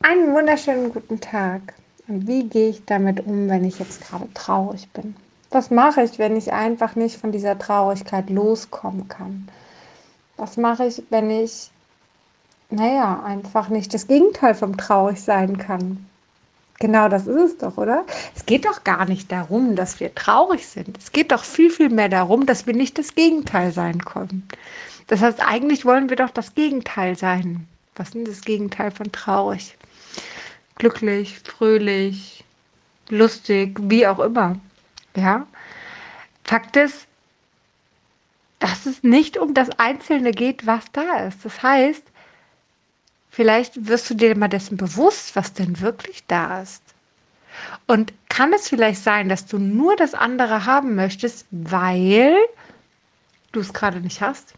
Einen wunderschönen guten Tag. Und wie gehe ich damit um, wenn ich jetzt gerade traurig bin? Was mache ich, wenn ich einfach nicht von dieser Traurigkeit loskommen kann? Was mache ich, wenn ich, naja, einfach nicht das Gegenteil vom traurig sein kann? Genau das ist es doch, oder? Es geht doch gar nicht darum, dass wir traurig sind. Es geht doch viel, viel mehr darum, dass wir nicht das Gegenteil sein können. Das heißt, eigentlich wollen wir doch das Gegenteil sein. Was ist das Gegenteil von traurig? Glücklich, fröhlich, lustig, wie auch immer. Ja. Fakt ist, dass es nicht um das Einzelne geht, was da ist. Das heißt, vielleicht wirst du dir mal dessen bewusst, was denn wirklich da ist. Und kann es vielleicht sein, dass du nur das andere haben möchtest, weil du es gerade nicht hast?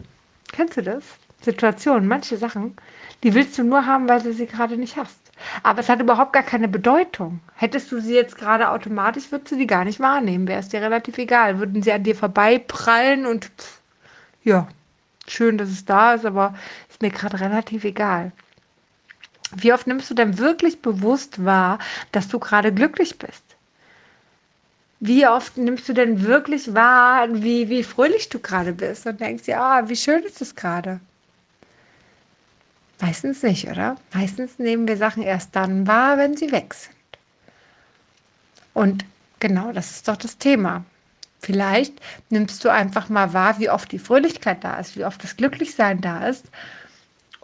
Kennst du das? Situationen, manche Sachen, die willst du nur haben, weil du sie gerade nicht hast. Aber es hat überhaupt gar keine Bedeutung. Hättest du sie jetzt gerade automatisch, würdest du die gar nicht wahrnehmen. Wäre es dir relativ egal. Würden sie an dir vorbeiprallen und pff, ja, schön, dass es da ist, aber ist mir gerade relativ egal. Wie oft nimmst du denn wirklich bewusst wahr, dass du gerade glücklich bist? Wie oft nimmst du denn wirklich wahr, wie, wie fröhlich du gerade bist und denkst dir, ah, wie schön ist es gerade? Meistens nicht, oder? Meistens nehmen wir Sachen erst dann wahr, wenn sie weg sind. Und genau das ist doch das Thema. Vielleicht nimmst du einfach mal wahr, wie oft die Fröhlichkeit da ist, wie oft das Glücklichsein da ist,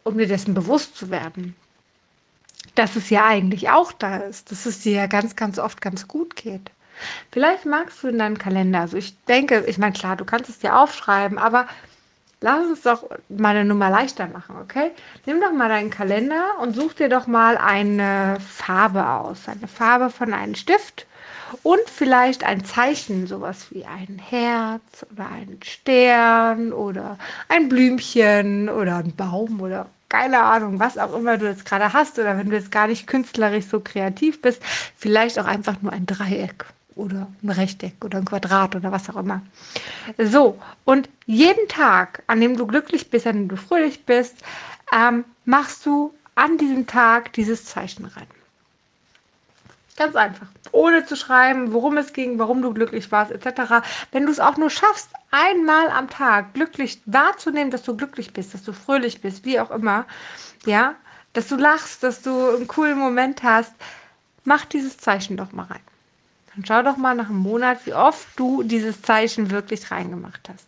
um dir dessen bewusst zu werden. Dass es ja eigentlich auch da ist, dass es dir ja ganz, ganz oft ganz gut geht. Vielleicht magst du in deinem Kalender, also ich denke, ich meine, klar, du kannst es dir aufschreiben, aber Lass uns doch mal eine Nummer leichter machen, okay? Nimm doch mal deinen Kalender und such dir doch mal eine Farbe aus. Eine Farbe von einem Stift und vielleicht ein Zeichen, sowas wie ein Herz oder ein Stern oder ein Blümchen oder ein Baum oder keine Ahnung, was auch immer du jetzt gerade hast oder wenn du jetzt gar nicht künstlerisch so kreativ bist, vielleicht auch einfach nur ein Dreieck oder ein Rechteck oder ein Quadrat oder was auch immer. So, und jeden Tag, an dem du glücklich bist, an dem du fröhlich bist, ähm, machst du an diesem Tag dieses Zeichen rein. Ganz einfach. Ohne zu schreiben, worum es ging, warum du glücklich warst, etc. Wenn du es auch nur schaffst, einmal am Tag glücklich wahrzunehmen, dass du glücklich bist, dass du fröhlich bist, wie auch immer, ja, dass du lachst, dass du einen coolen Moment hast, mach dieses Zeichen doch mal rein. Dann schau doch mal nach einem Monat, wie oft du dieses Zeichen wirklich reingemacht hast.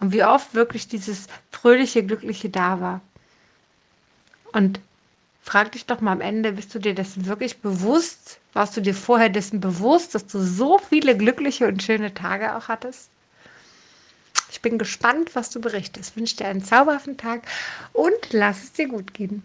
Und wie oft wirklich dieses fröhliche, glückliche da war. Und frag dich doch mal am Ende, bist du dir dessen wirklich bewusst? Warst du dir vorher dessen bewusst, dass du so viele glückliche und schöne Tage auch hattest? Ich bin gespannt, was du berichtest. Ich wünsche dir einen zauberhaften Tag und lass es dir gut gehen.